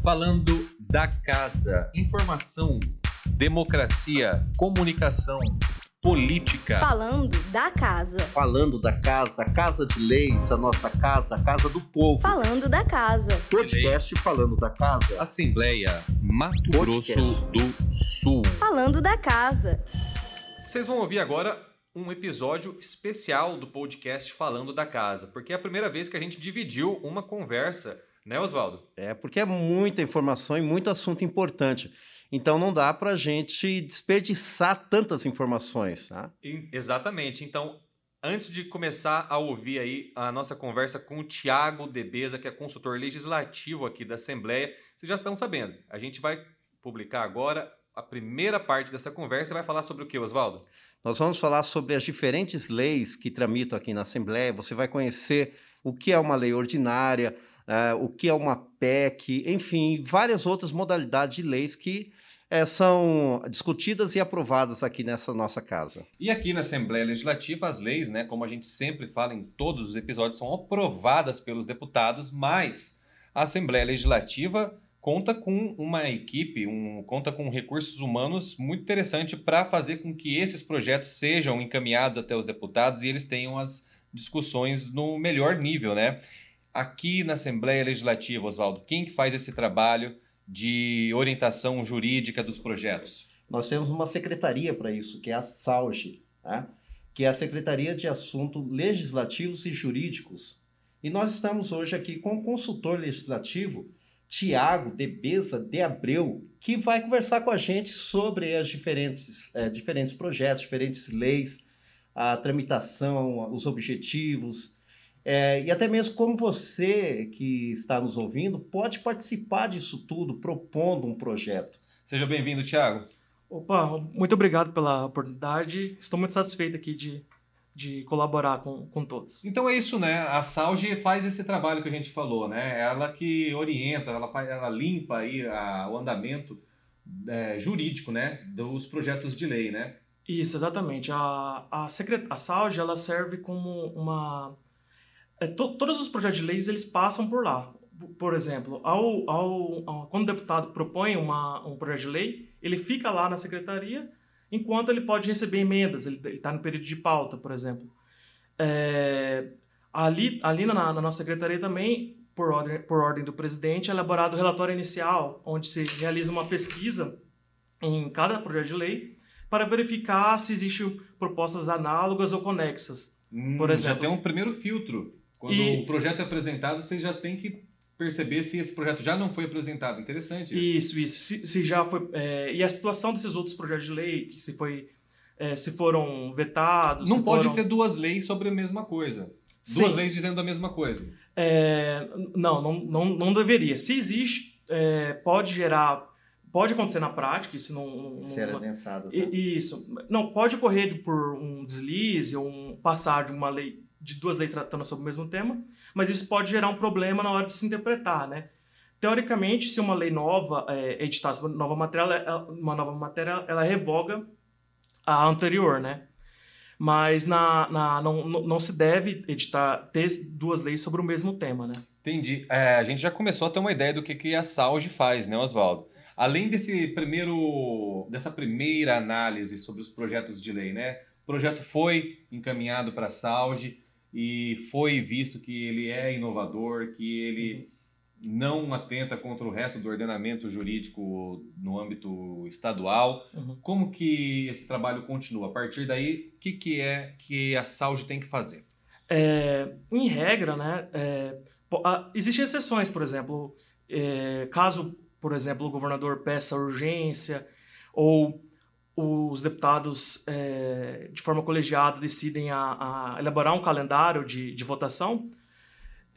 Falando da casa, informação, democracia, comunicação, política. Falando da casa. Falando da casa, a casa de leis, a nossa casa, a casa do povo. Falando da casa. Podcast Falando da Casa. Assembleia Mato Podcast. Grosso do Sul. Falando da casa. Vocês vão ouvir agora um episódio especial do podcast Falando da Casa, porque é a primeira vez que a gente dividiu uma conversa, né, Oswaldo? É, porque é muita informação e muito assunto importante. Então não dá para a gente desperdiçar tantas informações. Tá? Exatamente. Então, antes de começar a ouvir aí a nossa conversa com o Tiago Debeza, que é consultor legislativo aqui da Assembleia, vocês já estão sabendo. A gente vai publicar agora a primeira parte dessa conversa e vai falar sobre o que, Oswaldo? Nós vamos falar sobre as diferentes leis que tramitam aqui na Assembleia. Você vai conhecer o que é uma lei ordinária, o que é uma PEC, enfim, várias outras modalidades de leis que eh, são discutidas e aprovadas aqui nessa nossa casa. E aqui na Assembleia Legislativa, as leis, né, como a gente sempre fala em todos os episódios, são aprovadas pelos deputados, mas a Assembleia Legislativa conta com uma equipe, um, conta com recursos humanos muito interessante para fazer com que esses projetos sejam encaminhados até os deputados e eles tenham as discussões no melhor nível, né? Aqui na Assembleia Legislativa, Oswaldo, quem que faz esse trabalho de orientação jurídica dos projetos? Nós temos uma secretaria para isso, que é a SAUGE, né? que é a Secretaria de Assuntos Legislativos e Jurídicos. E nós estamos hoje aqui com o consultor legislativo, Tiago Debeza de Abreu, que vai conversar com a gente sobre as diferentes, eh, diferentes projetos, diferentes leis, a tramitação, os objetivos, eh, e até mesmo como você que está nos ouvindo pode participar disso tudo, propondo um projeto. Seja bem-vindo, Tiago. Opa, muito obrigado pela oportunidade. Estou muito satisfeito aqui de, de colaborar com, com todos. Então é isso, né? A Salge faz esse trabalho que a gente falou, né? Ela que orienta, ela, faz, ela limpa aí a- o andamento é, jurídico, né? Dos projetos de lei, né? Isso, exatamente. A, a, secret... a SAUG, ela serve como uma... é, to- todos os projetos de leis, eles passam por lá. Por exemplo, ao, ao, ao- quando o deputado propõe uma, um projeto de lei, ele fica lá na secretaria, enquanto ele pode receber emendas, ele está no período de pauta, por exemplo. É, ali ali na, na nossa secretaria também, por ordem, por ordem do presidente, é elaborado o relatório inicial, onde se realiza uma pesquisa em cada projeto de lei para verificar se existem propostas análogas ou conexas. Hum, Por exemplo. Já tem um primeiro filtro. Quando E- o projeto é apresentado, você já tem que perceber se esse projeto já não foi apresentado. Interessante isso. Isso, isso. Se, se já foi é, e a situação desses outros projetos de lei, que se foi é, se foram vetados, Não se pode foram- ter duas leis sobre a mesma coisa. Duas Sim. leis dizendo a mesma coisa. É, não, não, não, não deveria. Se existe, é, pode gerar, pode acontecer na prática, isso não, não- Ser adensadas. I- Isso. Não, pode ocorrer por um deslize ou um passar de uma lei, de duas leis tratando sobre o mesmo tema, mas isso pode gerar um problema na hora de se interpretar, né? Teoricamente, se uma lei nova é editada nova matéria, uma nova matéria, ela revoga a anterior, né? Mas na, na, não, não se deve editar, ter duas leis sobre o mesmo tema, né? Entendi. É, a gente já começou a ter uma ideia do que, que a Salge faz, né, Oswaldo? Além desse primeiro, dessa primeira análise sobre os projetos de lei, né? O projeto foi encaminhado para a Salge e foi visto que ele é inovador, que ele não atenta contra o resto do ordenamento jurídico no âmbito estadual. Uhum. Como que esse trabalho continua? A partir daí, o que, que é que a Salge tem que fazer? É, em regra, né, é, existem exceções, por exemplo, é, caso, por exemplo, o governador peça urgência ou os deputados, é, de forma colegiada, decidem a, a elaborar um calendário de, de votação,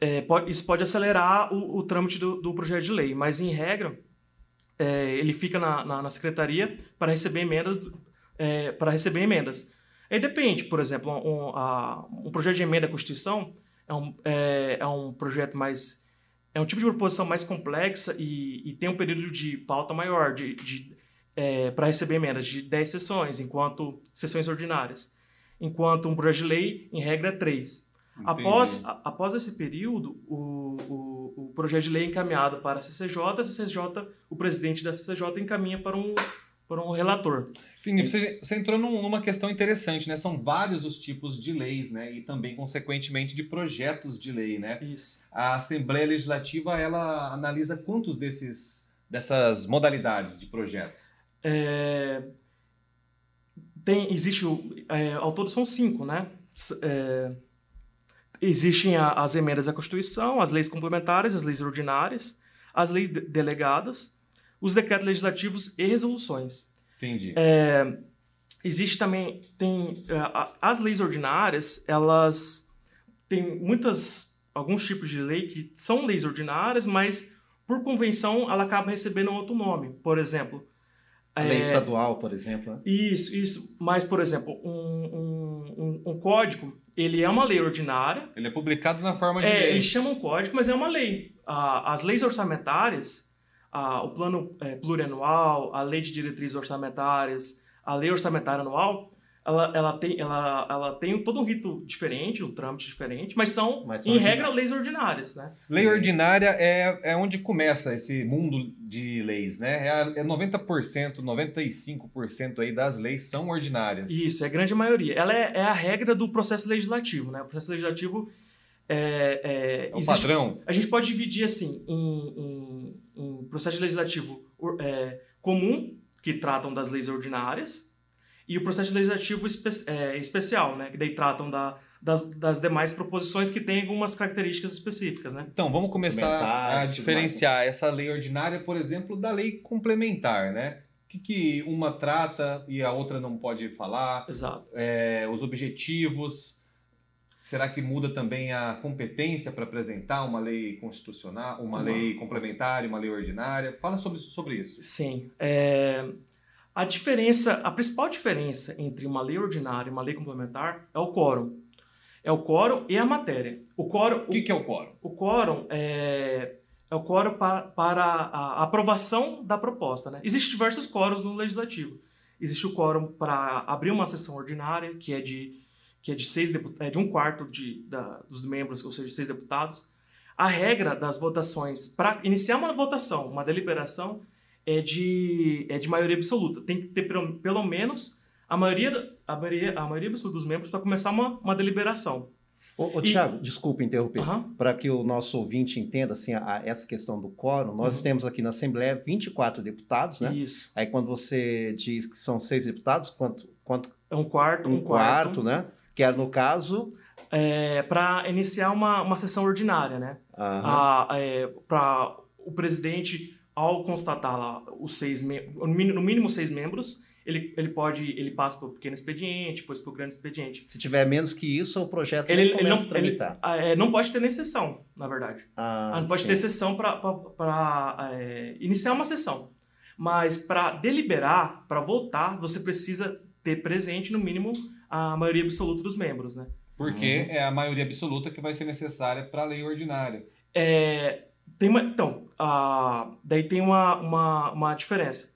é, pode- isso pode acelerar o, o trâmite do, do projeto de lei, mas, em regra, é, ele fica na, na, na secretaria para receber emendas, é, para receber emendas. Aí depende, por exemplo, um, a- um projeto de emenda à Constituição é um, é, é um projeto mais. É um tipo de proposição mais complexa e, e tem um período de pauta maior de, de, para receber emendas de 10 sessões, enquanto sessões ordinárias. Enquanto um projeto de lei, em regra, é 3. Após, a- após esse período, o, o, o projeto de lei é encaminhado para a CCJ, a CCJ, o presidente da CCJ encaminha para um, para um relator. Entendi. Você, você entrou num- numa questão interessante, né? São vários os tipos de leis, né? E também, consequentemente, de projetos de lei, né? Isso. A Assembleia Legislativa, ela analisa quantos desses, dessas modalidades de projetos? É, tem, existe, o- é, ao todo são cinco, né? É, existem a- as emendas à Constituição, as leis complementares, as leis ordinárias, as leis de- delegadas, os decretos legislativos e resoluções. Entendi. É, existe também tem é, as leis ordinárias elas têm muitas alguns tipos de lei que são leis ordinárias mas por convenção ela acaba recebendo outro nome por exemplo lei é, estadual, por exemplo. né? isso isso mas por exemplo um, um, um- um código ele é uma lei ordinária Ele é publicado na forma de é, lei. eles chamam código, mas é uma lei. Ah, as leis orçamentárias, ah, o plano eh, plurianual, a lei de diretrizes orçamentárias, a lei orçamentária anual, ela, ela, tem, ela, ela tem todo um rito diferente, um trâmite diferente, mas são, Mas são em regra, leis ordinárias, né? Lei Sim. ordinária é, é onde começa esse mundo de leis, né? É, a- é 90%, 95% aí das leis são ordinárias. Isso, é a grande maioria. Ela é, é a regra do processo legislativo, né? O processo legislativo é... é, É o existe- padrão. A gente pode dividir assim em, em- em processo legislativo é, comum, que tratam das leis ordinárias, e o processo legislativo espe- é, especial, né, que daí tratam da- das, das demais proposições que têm algumas características específicas. Né? Então, vamos começar a diferenciar essa lei ordinária, por exemplo, da lei complementar, né? O que, que uma trata e a outra não pode falar? Exato. É, os objetivos. Será que muda também a competência para apresentar uma lei constitucional, uma Uma- lei complementar e uma lei ordinária? Fala sobre, sobre isso. Sim. É, a diferença, a principal diferença entre uma lei ordinária e uma lei complementar é o quórum. É o quórum e a matéria. O quórum, O que, que é o quórum? O quórum é, é o quórum para, para a aprovação da proposta. Né? Existem diversos quórums no legislativo. Existe o quórum para abrir uma sessão ordinária, que é de, que é de, seis é de um quarto de, da- dos membros, ou seja, seis deputados. A regra das votações, para iniciar uma votação, uma deliberação, é de, é de maioria absoluta. Tem que ter pelo, pelo menos a maioria, a, maioria, a maioria absoluta dos membros para começar uma, uma deliberação. Ô, ô Tiago, desculpa interromper. Para que o nosso ouvinte entenda assim, a- a- essa questão do quórum, nós Uhum. temos aqui na Assembleia 24 deputados, né? Isso. Aí quando você diz que são seis deputados, quanto, quanto É um quarto, um, um, quarto, né? Que é no caso. é, para iniciar uma, uma sessão ordinária, né? aham, para o presidente, ao constatar lá os seis no mínimo- seis membros, ele, ele pode ele passa para o pequeno expediente, depois para o grande expediente. Se tiver menos que isso, o projeto Ele, ele não a tramitar. ele, é, não pode ter nem sessão, na verdade. Ah, Ah, não pode sim. ter sessão para iniciar uma sessão. Mas para deliberar, para votar, você precisa ter presente, no mínimo, a maioria absoluta dos membros, né? Porque Uhum. é a maioria absoluta que vai ser necessária para a lei ordinária. É, tem uma, então, a, daí tem uma, uma, uma diferença.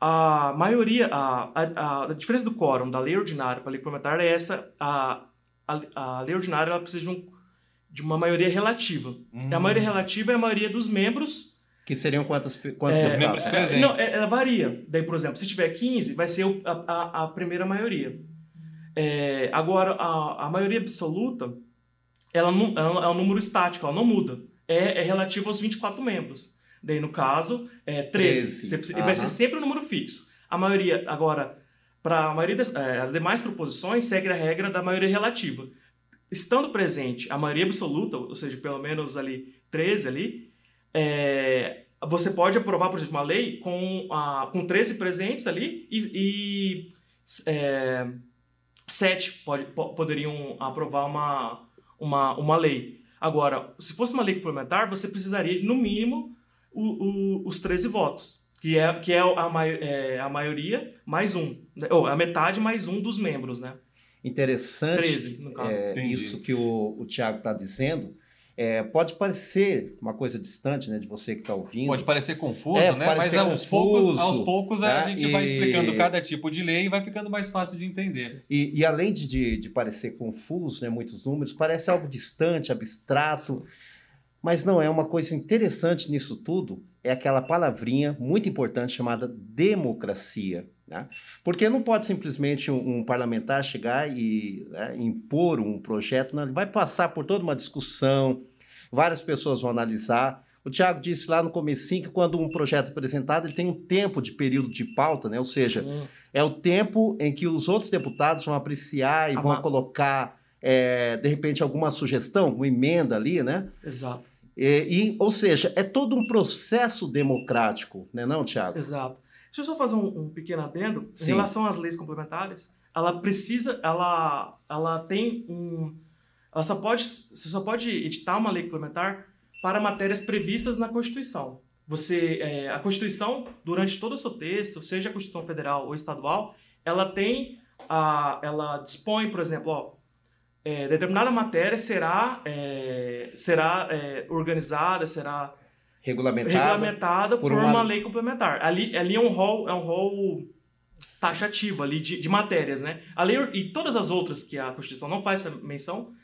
A maioria, a, a, a diferença do quórum da lei ordinária para a lei complementar é essa: a, a, a lei ordinária ela precisa de, um, de uma maioria relativa. E a Hum. maioria relativa é a maioria dos membros. Que seriam quantos, quantos É, membros é, presentes. não, é, ela varia. Daí, por exemplo, se tiver 15, vai ser a, a, a primeira maioria. É, agora, a, a maioria absoluta, ela, não, ela é um número estático, ela não muda. É, é relativo aos 24 membros. Daí, no caso, é 13. 13, Você precisa-. Vai ser sempre um número fixo. A maioria, agora, para a maioria das é, as demais proposições, segue a regra da maioria relativa. Estando presente a maioria absoluta, ou seja, pelo menos ali 13 ali, é, você pode aprovar, por exemplo, uma lei com, a, com 13 presentes ali e, e é, 7 pode, po- poderiam aprovar uma, uma, uma lei. Agora, se fosse uma lei complementar, você precisaria, no mínimo, o- o- os 13 votos, que é, que é, a, mai- é a maioria mais um, né? ou a metade mais um dos membros, né? Interessante 13, no caso. é, isso que o, o Tiago está dizendo. É, pode parecer uma coisa distante, né, de você que está ouvindo. Pode parecer confuso, É, né? Mas aos confuso, poucos, aos poucos a tá? gente vai E- explicando cada tipo de lei e vai ficando mais fácil de entender. E, e além de, de, de parecer confuso, né, muitos números, parece algo distante, abstrato, mas não é uma coisa interessante nisso tudo, é aquela palavrinha muito importante chamada democracia. Né? Porque não pode simplesmente um, um parlamentar chegar e né, impor um projeto, não, ele vai passar por toda uma discussão, várias pessoas vão analisar. O Tiago disse lá no comecinho que quando um projeto é apresentado, ele tem um tempo de período de pauta, né? ou seja, Sim. é o tempo em que os outros deputados vão apreciar e Ah, vão colocar, é, de repente, alguma sugestão, uma emenda ali, né? Exato, E, e- ou seja, é todo um processo democrático, né, não, Tiago? exato. Deixa eu só fazer um, um pequeno adendo. Em Sim. relação às leis complementares, ela precisa, ela, ela tem um... Ela só pode, você só pode editar uma lei complementar para matérias previstas na Constituição. Você, é, a Constituição, durante todo o seu texto, seja a Constituição Federal ou Estadual, ela tem, a, ela dispõe, por exemplo, ó, é, determinada matéria será, é, será é, organizada, será Regulamentado. regulamentada por por, uma- uma... lei complementar. Ali, ali é um rol, é um rol taxativo ali de, de matérias, né? A lei, e todas as outras que a Constituição não faz essa menção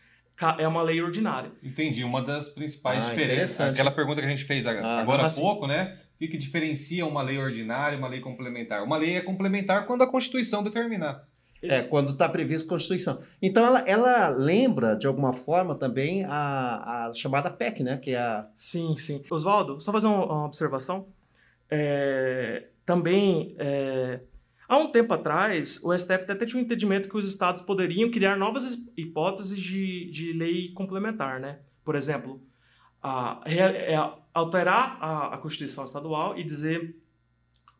é uma lei ordinária. Entendi. Uma das principais Ah, diferenças. Aquela pergunta que a gente fez Ah, agora há ah, pouco, né? O que, que diferencia uma lei ordinária e uma lei complementar? Uma lei é complementar quando a Constituição determinar. É, quando está previsto a Constituição. Então, ela, ela lembra, de alguma forma, também a, a chamada PEC, né? Que é a... Sim, sim. Oswaldo, só fazer uma, observação. É, também, é, há um tempo atrás, o STF até tinha um entendimento que os estados poderiam criar novas hipóteses de, de lei complementar, né? Por exemplo, a, re- é, alterar a, a Constituição estadual e dizer,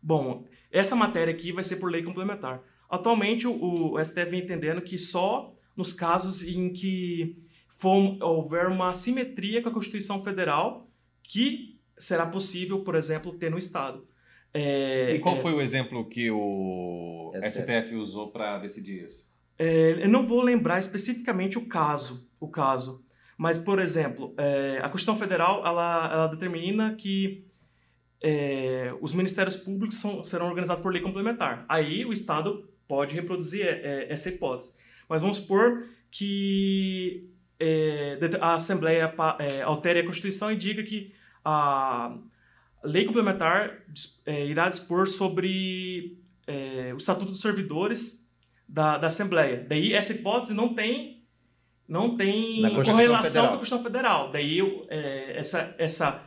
bom, essa matéria aqui vai ser por lei complementar. Atualmente, o, o STF vem entendendo que só nos casos em que for, houver uma simetria com a Constituição Federal que será possível, por exemplo, ter no Estado. É, E qual é, foi o exemplo que o STF. STF usou para decidir isso? é, eu não vou lembrar especificamente o caso, o caso, mas por exemplo, é, a Constituição Federal ela, ela determina que é, os ministérios públicos são- serão organizados por lei complementar. Aí o Estado pode reproduzir é, é, essa hipótese. Mas vamos supor que é, a Assembleia altere a Constituição e diga que a lei complementar irá dispor sobre o Estatuto dos Servidores da, da Assembleia. Daí essa hipótese não tem não tem correlação Federal. com a Constituição Federal. Daí essa, essa,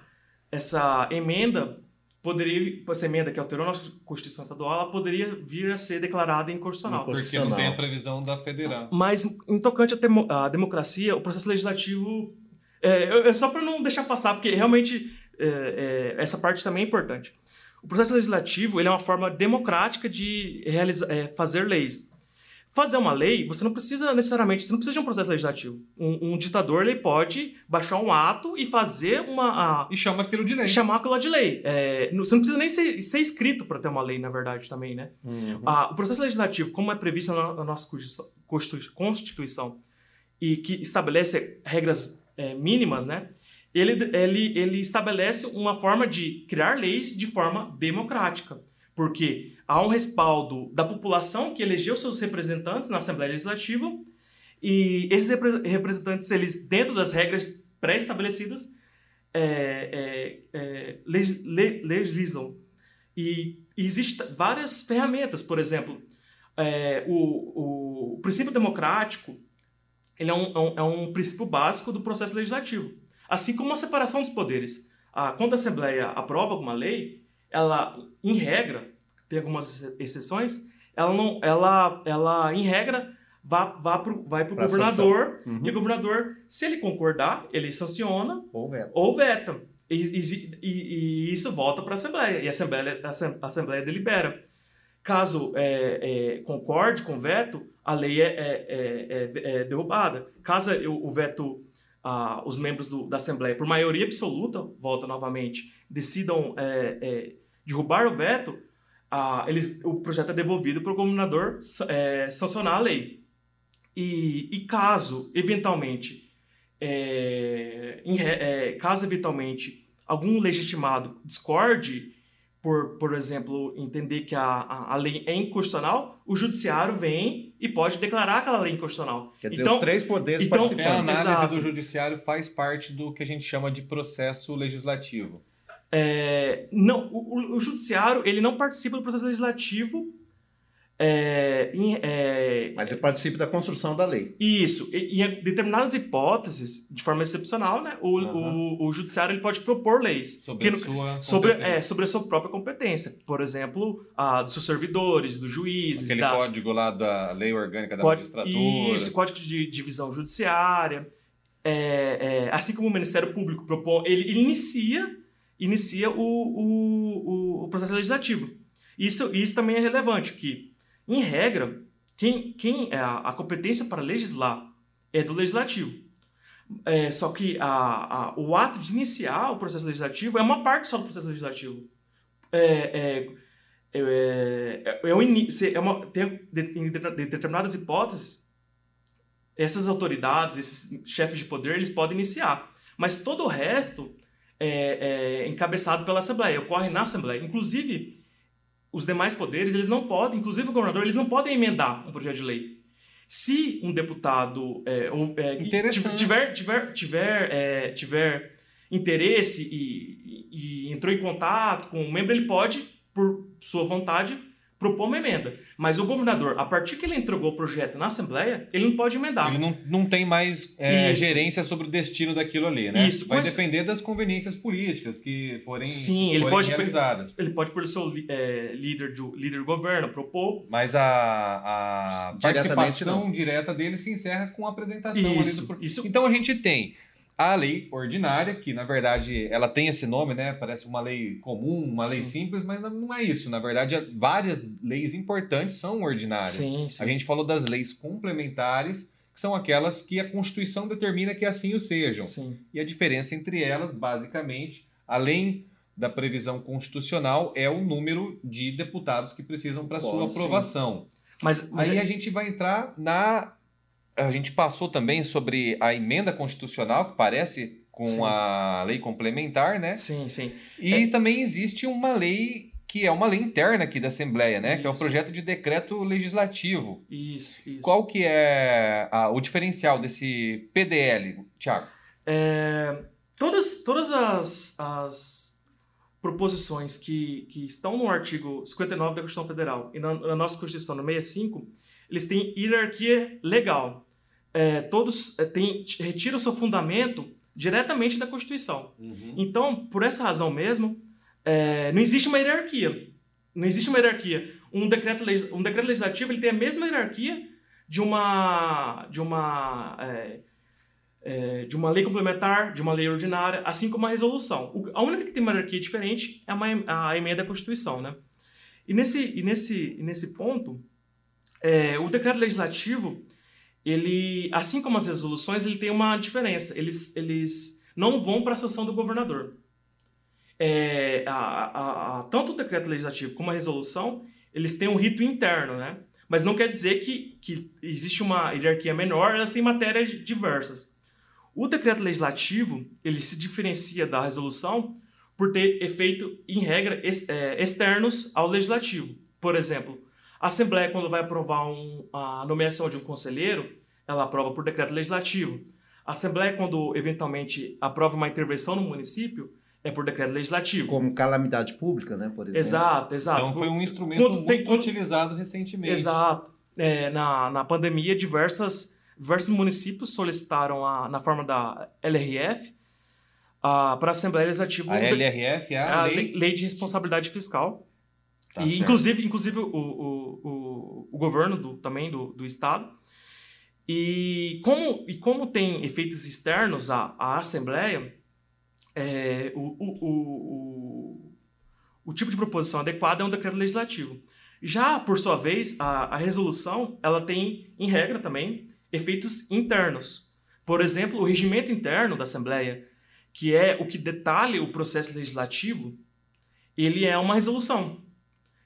essa emenda poderia, essa emenda que alterou a nossa Constituição Estadual, ela poderia vir a ser declarada inconstitucional. Incon- Porque não tem a previsão da federal. Mas, em tocante à, demo- à democracia, o processo legislativo. É, eu- eu- só para não deixar passar, porque realmente é, é, essa parte também é importante. O processo legislativo ele é uma forma democrática de realizar, é, fazer leis. Fazer uma lei, você não precisa necessariamente, você não precisa de um processo legislativo. Um, um ditador ele pode baixar um ato e fazer uma. a- E chama aquilo de lei. chamar aquilo de lei. É, não- você não precisa nem ser, ser escrito para ter uma lei, na verdade, também, né? Ah, o processo legislativo, como é previsto na, na nossa Constitu- Constitu- Constituição e que estabelece regras é, mínimas, né? Ele, ele, ele estabelece uma forma de criar leis de forma democrática, porque há um respaldo da população que elegeu seus representantes na Assembleia Legislativa e esses repre- representantes, eles dentro das regras pré-estabelecidas, é, é, é, legis- le- legislam. E, e existem várias ferramentas, por exemplo, é, o, o princípio democrático ele é um, é, um, é um princípio básico do processo legislativo. Assim como a separação dos poderes. Ah, quando a Assembleia aprova alguma lei, ela, em regra, tem algumas ex- exceções, ela, não, ela, ela em regra, vá, vá pro, vai para o governador, Uhum. e o governador, se ele concordar, ele sanciona Ou veto. ou veta. E, e- e- isso volta para a Assembleia. E a Assembleia, a Assem- a Assembleia delibera. Caso é, é, concorde com o veto, a lei é, é- é- é- é derrubada. Caso o, o veto, ah, os membros do- da Assembleia, por maioria absoluta, volta novamente, decidam é, é, derrubar o veto, ah, eles, o projeto é devolvido para o governador é, sancionar a lei. E, e caso, eventualmente, é, em é, caso eventualmente algum legitimado discorde, por, por exemplo, entender que a, a, a lei é inconstitucional, o judiciário vem e pode declarar aquela lei inconstitucional. Quer dizer, Então- os três poderes então- É, a participantes. análise Exato. do judiciário faz parte do que a gente chama de processo legislativo. É, não, o, o- judiciário ele não participa do processo legislativo. é, em- é, Mas ele participa da construção da lei. Isso. E, em determinadas hipóteses, de forma excepcional, né, o, Aham. o, o judiciário ele pode propor leis. Sobre a sua sobre, é, sobre a sua própria competência. Por exemplo, a dos seus servidores, dos juízes, Aquele da, código lá da lei orgânica da Código- magistratura. Isso, código de divisão judiciária. É, é, assim como o Ministério Público propõe, ele, ele inicia, inicia o, o, o- o processo legislativo. Isso, isso também é relevante, que, em regra, quem, quem é a, a competência para legislar é do legislativo. É, só que a, a- o ato de iniciar o processo legislativo é uma parte só do processo legislativo. É, é, é, é, o início, é uma, tem, em de- determinadas hipóteses, essas autoridades, esses chefes de poder, eles podem iniciar. Mas todo o resto é, é encabeçado pela Assembleia, ocorre na Assembleia. Inclusive, os demais poderes, eles não podem, inclusive o governador, eles não podem emendar um projeto de lei. Se um deputado é, ou, é, tiver, tiver, tiver, é, tiver interesse e, e- e entrou em contato com um membro, ele pode, por sua vontade, propor uma emenda. Mas o governador, a partir que ele entregou o projeto na Assembleia, ele não pode emendar. Ele não, não tem mais é, gerência sobre o destino daquilo ali, né? Isso, Vai mas- depender das conveniências políticas que forem, Sim, ele forem pode- realizadas. Ele pode, por seu é, líder, de, líder do governo, propor. Mas a, a participação direta dele se encerra com a apresentação ali Isso, do isso Então a gente tem a lei ordinária, que na verdade ela tem esse nome, né? Parece uma lei comum, uma lei Sim. simples, mas não- é isso. Na verdade, várias leis importantes são ordinárias. Sim, sim. A gente falou das leis complementares, que são aquelas que a Constituição determina que assim o sejam. E a diferença entre elas, basicamente, além da previsão constitucional, é o número de deputados que precisam para sua aprovação. Mas, mas Aí é- a gente vai entrar na. A gente passou também sobre a emenda constitucional, que parece com Sim. a lei complementar, né? Sim, sim. E também existe uma lei que é uma lei interna aqui da Assembleia, né? Que é o Isso. projeto de decreto legislativo. Isso, isso. Qual que é a- o diferencial desse PDL, Tiago? É, todas todas as, as proposições que, que estão no artigo 59 da Constituição Federal e na, na nossa Constituição, no 65, eles têm hierarquia legal. É, todos é, têm, retiram seu fundamento diretamente da Constituição. Então, por essa razão mesmo, é, não existe uma hierarquia. Não existe uma hierarquia. Um decreto, um decreto legislativo ele tem a mesma hierarquia de uma, de uma, é, é, de uma lei complementar, de uma lei ordinária, assim como uma resolução. O- a única que tem uma hierarquia diferente é uma, a emenda à Constituição, né? E nesse, e nesse, e nesse ponto, é, o decreto legislativo, ele, assim como as resoluções, ele tem uma diferença. Eles, eles não vão para a sanção do governador. É, a, a- a- tanto o decreto legislativo como a resolução, eles têm um rito interno, né? Mas não quer dizer que, que existe uma hierarquia menor, elas têm matérias diversas. O decreto legislativo, ele se diferencia da resolução por ter efeito, em regra, ex- é, externos ao legislativo. Por exemplo, a Assembleia, quando vai aprovar um- a nomeação de um conselheiro, ela aprova por decreto legislativo. A Assembleia, quando eventualmente aprova uma intervenção no município, é por decreto legislativo. Como calamidade pública, né, por exemplo. Exato, exato. Então foi um instrumento Quando muito tem- quando- utilizado recentemente. Exato. É, na, na pandemia, diversas, diversos municípios solicitaram, a, na forma da LRF, para a Assembleia Legislativa A LRF é a, a lei, lei de responsabilidade fiscal. Tá e, certo. inclusive, inclusive o, o, o, o governo do, também do, do Estado. E como, e como tem efeitos externos à, à Assembleia, é, o, o, o, tipo de proposição adequada é um decreto legislativo. Já, por sua vez, a, a resolução ela tem, em regra também, efeitos internos. Por exemplo, o regimento interno da Assembleia, que é o que detalha o processo legislativo, ele é uma resolução.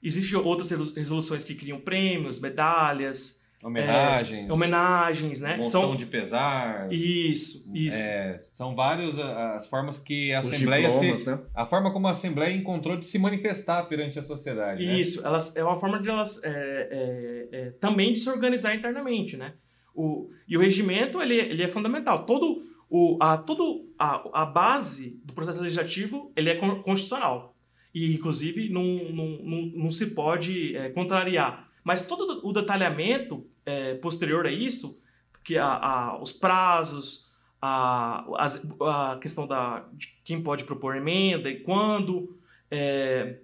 Existem outras resolu- resoluções que criam prêmios, medalhas, Homenagens. É, homenagens, né? Moção São de pesar. isso, isso. É, são várias as formas que a Os Assembleia se, né? a forma como a Assembleia encontrou de se manifestar perante a sociedade. né? Isso, elas, é uma forma de elas é, é, é, também de se organizar internamente, né? O, e o regimento, ele, ele é fundamental. Todo o, a, todo a, a base do processo legislativo, ele é con- constitucional. E, inclusive, não, não, não, não se pode é, contrariar. Mas todo o detalhamento é, posterior a isso, que a, a, os prazos, a, as- a questão da, de quem pode propor emenda e quando... é,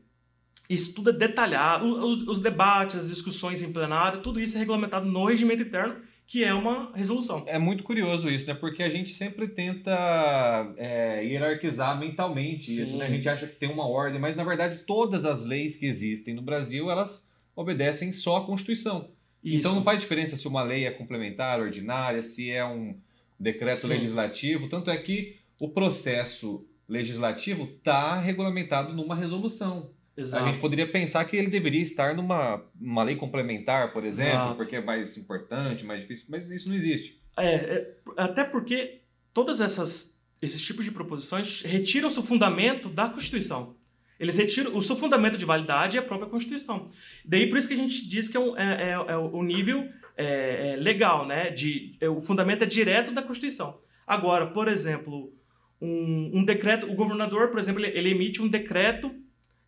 isso tudo é detalhado, os, os debates, as discussões em plenário, tudo isso é regulamentado no regimento interno, que é uma resolução. É muito curioso isso, né? Porque a gente sempre tenta é, hierarquizar mentalmente isso, Sim. né? A gente acha que tem uma ordem, mas na verdade todas as leis que existem no Brasil, elas obedecem só à Constituição. Então Isso. não faz diferença se uma lei é complementar, ordinária, se é um decreto Sim. legislativo. Tanto é que o processo legislativo está regulamentado numa resolução. Exato. A gente poderia pensar que ele deveria estar numa uma lei complementar, por exemplo, Exato. porque é mais importante, mais difícil, mas isso não existe. É, é, até porque todas essas esses tipos de proposições retiram o seu fundamento da Constituição. Eles retiram o seu fundamento de validade é a própria Constituição. Daí por isso que a gente diz que é, um- é- é- é o nível é, é, legal, né? De, é, o fundamento é direto da Constituição. Agora, por exemplo, um, um decreto, o governador, por exemplo, ele, ele emite um decreto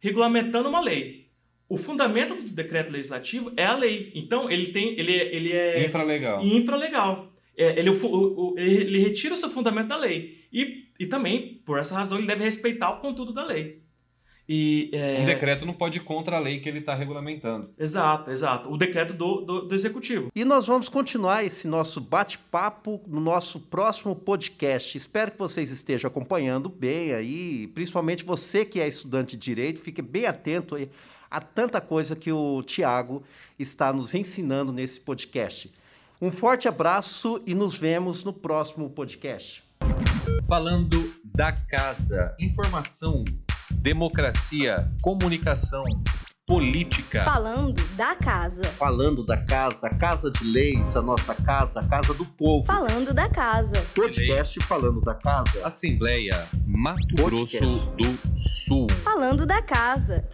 regulamentando uma lei. O fundamento do decreto legislativo é a lei. Então, ele tem, ele, é- ele é Infralegal. infralegal. É, ele, o fu- o- o- ele retira o seu fundamento da lei. E, e também, por essa razão, ele deve respeitar o conteúdo da lei. E, é, Um decreto não pode ir contra a lei que ele está regulamentando. Exato, exato. O decreto do, do, do executivo. E nós vamos continuar esse nosso bate-papo no nosso próximo podcast. Espero que vocês estejam acompanhando bem aí, principalmente você que é estudante de direito, fique bem atento aí a tanta coisa que o Tiago está nos ensinando nesse podcast. Um forte abraço e nos vemos no próximo podcast. Falando da casa. Informação, democracia, comunicação, política. Falando da casa. Falando da casa, a casa de leis, a nossa casa, a casa do povo. Falando da casa. Podcast falando da casa. Assembleia Mato Podcast. Grosso do Sul. Falando da casa.